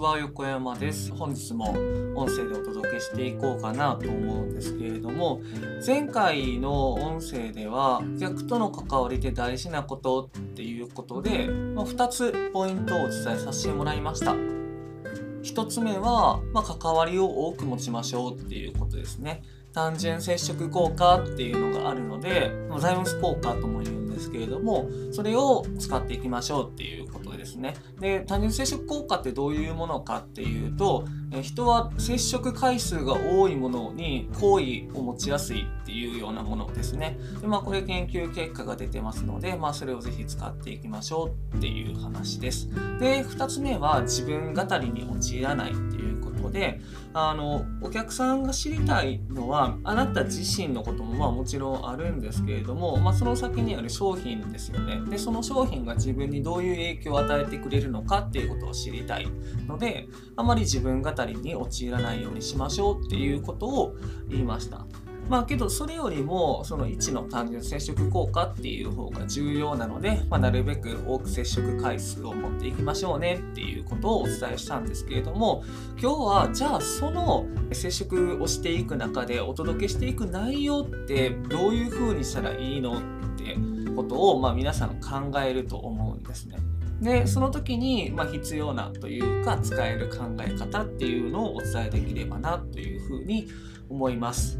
は、横山です。本日も音声でお届けしていこうかなと思うんですけれども、前回の音声では、客との関わりで大事なことっていうことで、まあ、2つポイントをお伝えさせてもらいました。1つ目は、まあ、関わりを多く持ちましょうっていうことですね。単純接触効果っていうのがあるので、ザイオンス効果とも言うですけれども、それを使っていきましょうっていうことですね。で、単純接触効果ってどういうものかっていうと、え人は接触回数が多いものに好意を持ちやすいっていうようなものですね。で、まあこれ研究結果が出てますので、まあそれをぜひ使っていきましょうっていう話です。で、二つ目は自分語りに陥らないっていうで、あの、お客さんが知りたいのは、あなた自身のこともまあもちろんあるんですけれども、まあその先にある商品ですよね。で、その商品が自分にどういう影響を与えてくれるのかっていうことを知りたいので、あまり自分語りに陥らないようにしましょうっていうことを言いました。まあけどそれよりもその1の単純接触効果っていう方が重要なので、まあ、なるべく多く接触回数を持っていきましょうねっていうことをお伝えしたんですけれども今日はじゃあその接触をしていく中でお届けしていく内容ってどういう風にしたらいいのってことを、まあ、皆さん考えると思うんですね。でその時に、まあ、必要なというか使える考え方っていうのをお伝えできればなというふうに思います。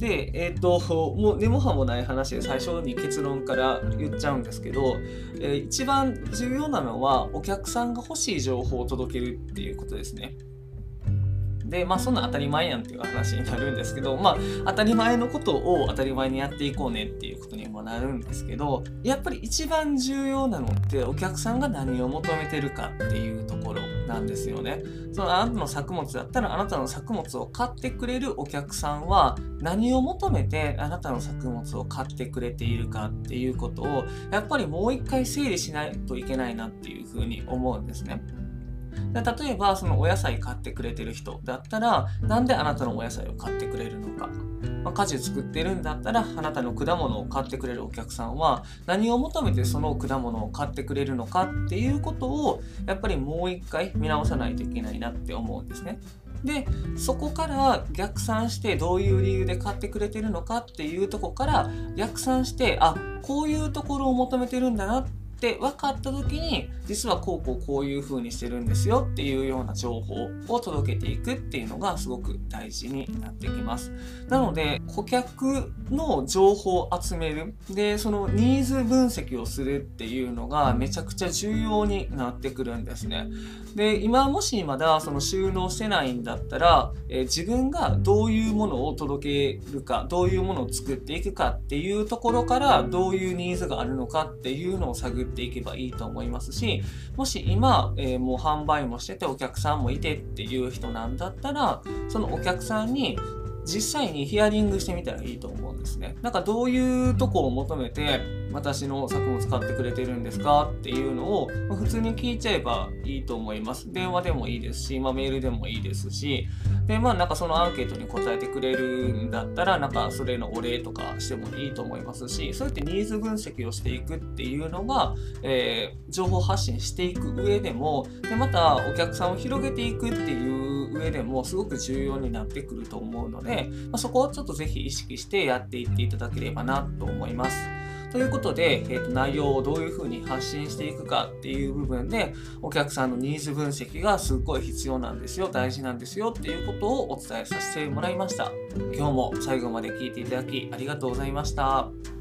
で、えっ、ー、と、もう根も葉もない話で最初に結論から言っちゃうんですけど、えー、一番重要なのはお客さんが欲しい情報を届けるっていうことですね。で、まあそんな当たり前やんっていう話になるんですけど、まあ当たり前のことを当たり前にやっていこうねっていうことにもなるんですけど、やっぱり一番重要なのってお客さんが何を求めてるかっていうところなんですよね。そのあなたの作物だったらあなたの作物を買ってくれるお客さんは何を求めてあなたの作物を買ってくれているかっていうことをやっぱりもう一回整理しないといけないなっていうふうに思うんですね。で例えばそのお野菜買ってくれてる人だったらなんであなたのお野菜を買ってくれるのか、まあ、果樹作ってるんだったらあなたの果物を買ってくれるお客さんは何を求めてその果物を買ってくれるのかっていうことをやっぱりもう一回見直さないといけないなって思うんですね。でそこから逆算してどういう理由で買ってくれてるのかっていうとこから逆算してあこういうところを求めてるんだなって分かった時に実はこうこうこういう風にしてるんですよっていうような情報を届けていくっていうのがすごく大事になってきます。なので顧客の情報を集める。でそのニーズ分析をするっていうのがめちゃくちゃ重要になってくるんですね。で今もしまだその収納してないんだったら、えー、自分がどういうものを届けるかどういうものを作っていくかっていうところからどういうニーズがあるのかっていうのを探っていけばいいと思いますしもし今、えー、もう販売もしててお客さんもいてっていう人なんだったらそのお客さんに実際にヒアリングしてみたらいいと思うんですね。なんかどういうとこを求めて私の作物買ってくれてるんですかっていうのを普通に聞いちゃえばいいと思います。電話でもいいですし、まあ、メールでもいいですし、で、まあなんかそのアンケートに答えてくれるんだったら、なんかそれのお礼とかしてもいいと思いますし、そうやってニーズ分析をしていくっていうのが、えー、情報発信していく上でも、で、またお客さんを広げていくっていう上でもすごく重要になってくると思うので、まあ、そこをちょっとぜひ意識してやっていっていただければなと思います。ということで、えー、と内容をどういうふうに発信していくかっていう部分で、お客さんのニーズ分析がすっごい必要なんですよ、大事なんですよっていうことをお伝えさせてもらいました。今日も最後まで聞いていただきありがとうございました。